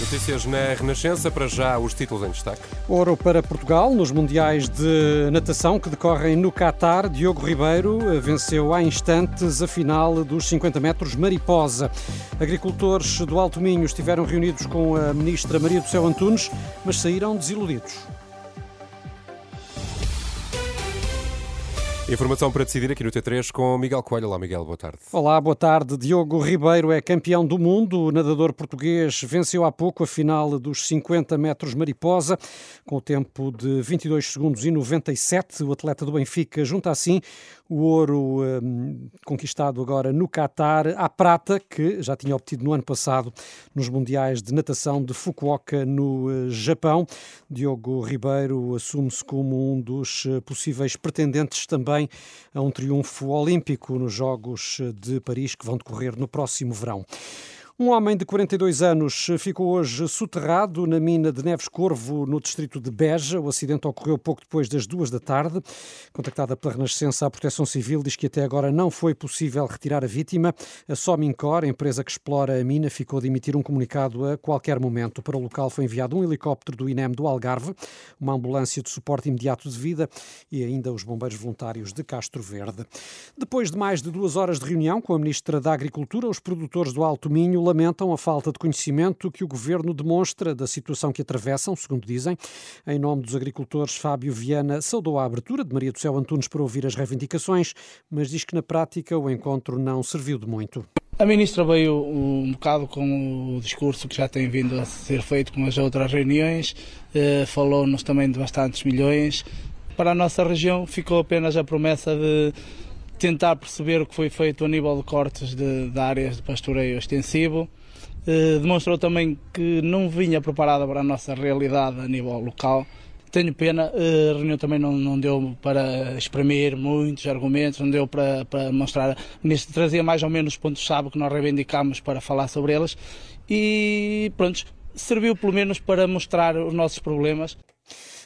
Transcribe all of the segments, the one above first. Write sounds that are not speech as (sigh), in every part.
Notícias na Renascença, para já os títulos em destaque. Ouro para Portugal nos Mundiais de Natação que decorrem no Catar. Diogo Ribeiro venceu há instantes a final dos 50 metros mariposa. Agricultores do Alto Minho estiveram reunidos com a ministra Maria do Céu Antunes, mas saíram desiludidos. Informação para decidir aqui no T3 com Miguel Coelho. Olá, Miguel, boa tarde. Olá, boa tarde. Diogo Ribeiro é campeão do mundo. O nadador português venceu há pouco a final dos 50 metros mariposa, com o tempo de 22 segundos e 97. O atleta do Benfica junta assim o ouro um, conquistado agora no Qatar, à prata, que já tinha obtido no ano passado nos Mundiais de Natação de Fukuoka, no uh, Japão. Diogo Ribeiro assume-se como um dos uh, possíveis pretendentes também a um triunfo olímpico nos Jogos de Paris que vão decorrer no próximo verão. Um homem de 42 anos ficou hoje soterrado na mina de Neves Corvo, no distrito de Beja. O acidente ocorreu pouco depois das duas da tarde. Contactada pela Renascença, a Proteção Civil diz que até agora não foi possível retirar a vítima. A Somincor, a empresa que explora a mina, ficou de emitir um comunicado a qualquer momento. Para o local foi enviado um helicóptero do INEM do Algarve, uma ambulância de suporte imediato de vida e ainda os bombeiros voluntários de Castro Verde. Depois de mais de duas horas de reunião com a Ministra da Agricultura, os produtores do Alto Minho lamentam a falta de conhecimento que o governo demonstra da situação que atravessam, segundo dizem. Em nome dos agricultores, Fábio Viana saudou a abertura de Maria do Céu Antunes para ouvir as reivindicações, mas diz que na prática o encontro não serviu de muito. A ministra veio um bocado com o discurso que já tem vindo a ser feito com as outras reuniões, eh, falou-nos também de bastantes milhões. Para a nossa região ficou apenas a promessa de tentar perceber o que foi feito a nível de cortes de, de áreas de pastoreio extensivo. Eh, demonstrou também que não vinha preparada para a nossa realidade a nível local. Tenho pena, eh, a reunião também não, não deu para exprimir muitos argumentos, não deu para, para mostrar. Ministro trazia mais ou menos os pontos-chave que nós reivindicámos para falar sobre eles e pronto, serviu pelo menos para mostrar os nossos problemas.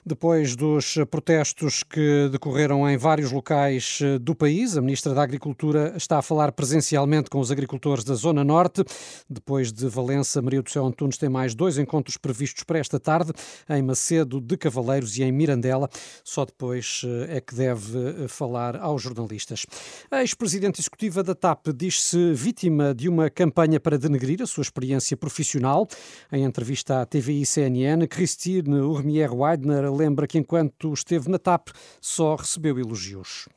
Depois dos protestos que decorreram em vários locais eh, do país, a Ministra da Agricultura está a falar presencialmente com os agricultores da Zona Norte. Depois de Valença, Maria do Céu Antunes tem mais dois encontros previstos para esta tarde, em Macedo de Cavaleiros e em Mirandela. Só depois eh, é que deve eh, falar aos jornalistas. A ex-presidente executiva da TAP diz-se vítima de uma campanha para denegrir a sua experiência profissional. Em entrevista à TVI CNN, Christine Urmier-Weidner lembra que enquanto esteve na TAP só recebeu elogios.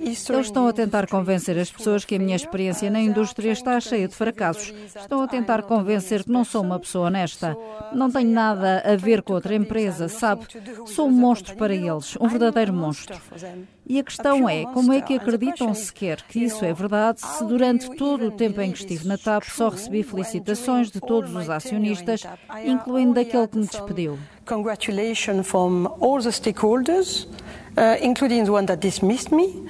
Eles estão a tentar convencer as pessoas que a minha experiência na indústria está cheia de fracassos. Estão a tentar convencer que não sou uma pessoa honesta. Não tenho nada a ver com outra empresa, sabe? Sou um monstro para eles, um verdadeiro monstro. E a questão é, como é que acreditam sequer que isso é verdade se durante todo o tempo em que estive na TAP só recebi felicitações de todos os acionistas, incluindo daquele que me despediu? Congratulations from all the stakeholders, uh, including the one that dismissed me.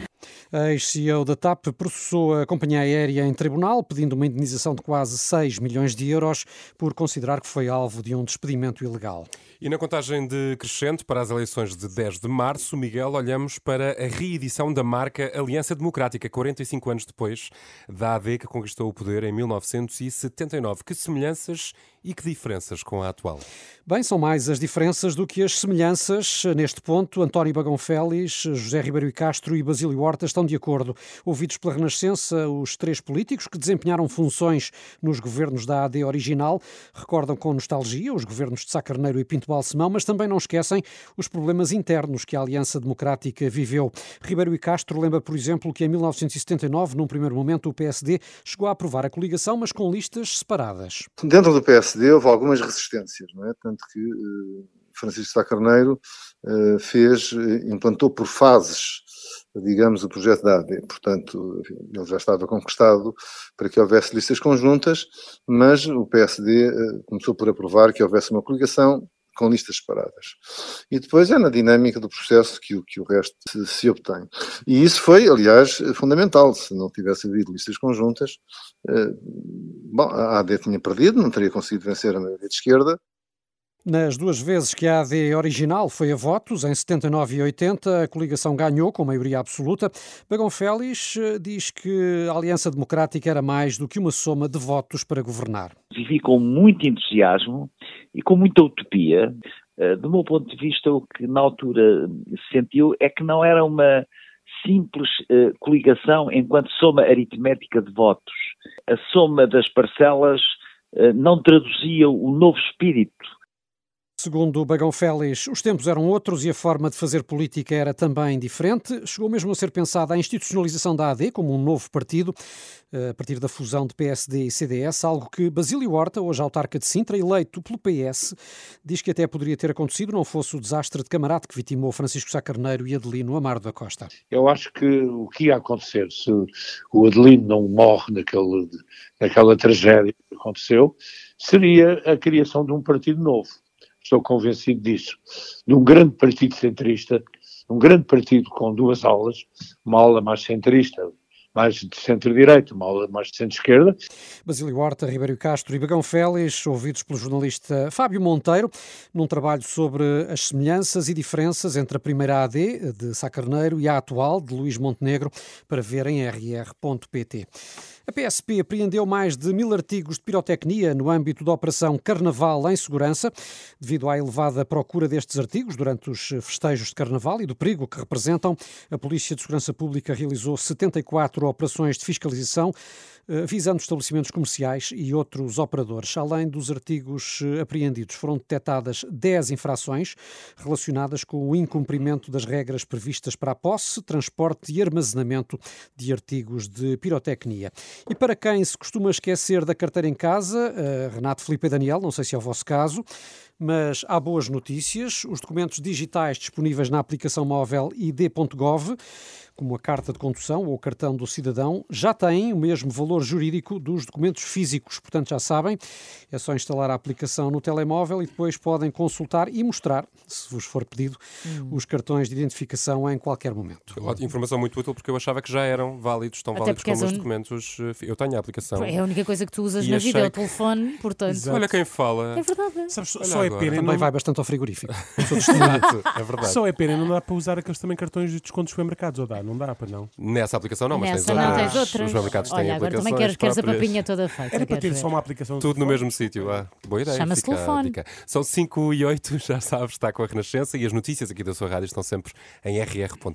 A ex-CEO da TAP processou a companhia aérea em tribunal, pedindo uma indenização de quase 6 milhões de euros por considerar que foi alvo de um despedimento ilegal. E na contagem de crescente para as eleições de 10 de março, Miguel, olhamos para a reedição da marca Aliança Democrática, 45 anos depois da AD que conquistou o poder em 1979. Que semelhanças e que diferenças com a atual? Bem, são mais as diferenças do que as semelhanças. Neste ponto, António Bagão Félix, José Ribeiro e Castro e Basílio Horta estão de acordo. Ouvidos pela Renascença, os três políticos que desempenharam funções nos governos da AD original recordam com nostalgia os governos de Sá Carneiro e Pinto Balsemão, mas também não esquecem os problemas internos que a Aliança Democrática viveu. Ribeiro e Castro lembra, por exemplo, que em 1979, num primeiro momento, o PSD chegou a aprovar a coligação, mas com listas separadas. Dentro do PSD houve algumas resistências, não é? Tanto que uh, Francisco Sá Carneiro uh, fez, implantou por fases digamos, o projeto da AD. Portanto, ele já estava conquistado para que houvesse listas conjuntas, mas o PSD uh, começou por aprovar que houvesse uma coligação com listas separadas. E depois é na dinâmica do processo que o, que o resto se, se obtém. E isso foi, aliás, fundamental. Se não tivesse havido listas conjuntas, eh, bom, a AD tinha perdido, não teria conseguido vencer a maioria de esquerda, nas duas vezes que a AD original foi a votos, em 79 e 80, a coligação ganhou com maioria absoluta. Bagão Félix eh, diz que a Aliança Democrática era mais do que uma soma de votos para governar. Vivi com muito entusiasmo e com muita utopia. Eh, do meu ponto de vista, o que na altura se sentiu é que não era uma simples uh, coligação enquanto soma aritmética de votos. A soma das parcelas não traduzia o novo espírito Segundo Bagão Félix, os tempos eram outros e a forma de fazer política era também diferente. Chegou mesmo a ser pensada a institucionalização da AD como um novo partido, eh, a partir da fusão de PSD e CDS, algo que Basílio Horta, hoje autarca de Sintra, eleito pelo PS, diz que até poderia ter acontecido não fosse o desastre de camarada que vitimou Francisco Sá Carneiro e Adelino Amaro da Costa. Eu acho que o que ia acontecer se o Adelino não morre naquele, naquela tragédia que aconteceu, seria a criação de um partido novo estou convencido disso, de um grande partido centrista, um grande partido com duas aulas, uma aula mais centrista, mais de centro-direita, mais de centro-esquerda. Basílio Horta, Ribeiro Castro e Bagão Félix, ouvidos pelo jornalista Fábio Monteiro, num trabalho sobre as semelhanças e diferenças entre a primeira AD, de Sá Carneiro, e a atual, de Luís Montenegro, para ver em rr.pt. A PSP apreendeu mais de mil artigos de pirotecnia no âmbito da Operação Carnaval em Segurança, devido à elevada procura destes artigos durante os festejos de Carnaval e do perigo que representam. A Polícia de Segurança Pública realizou 74 operações de fiscalização eh, visando estabelecimentos comerciais e outros operadores. Além dos artigos eh, apreendidos, foram detectadas 10 infrações relacionadas com o incumprimento das regras previstas para a posse, transporte e armazenamento de artigos de pirotecnia. E para quem se costuma esquecer da carteira em casa, eh, Renato Felipe e Daniel, não sei se é o vosso caso, mas há boas notícias. Os documentos digitais disponíveis na aplicação móvel id.gov como a carta de condução ou o cartão do cidadão, já têm o mesmo valor jurídico dos documentos físicos. Portanto, já sabem, é só instalar a aplicação no telemóvel e depois podem consultar e mostrar, se vos for pedido, hum. os cartões de identificação em qualquer momento. Informação muito útil porque eu achava que já eram válidos, tão válidos como os documentos. Eh, eu tenho a aplicação. É a única coisa que tu usas na vida, é o telefone, portanto. Exato. Olha quem fala. É verdade. Sabes, só é pena. Também não... vai bastante ao frigorífico. (laughs) é verdade. Só é pena, não dá para usar aqueles também cartões de descontos supermercados, ou dá? Não dá para não. Nessa aplicação não, mas Nessa tens, não, outras. tens outras. Os supermercados Olha, têm agora aplicações também queres, queres a papinha toda feita. Era para ter ver. só uma aplicação. Tudo no mesmo sítio. Ah, boa ideia. Chama-se telefone. dica. São 5 e 8, (laughs) já sabes, está com a Renascença e as notícias aqui da sua rádio estão sempre em rr.pt.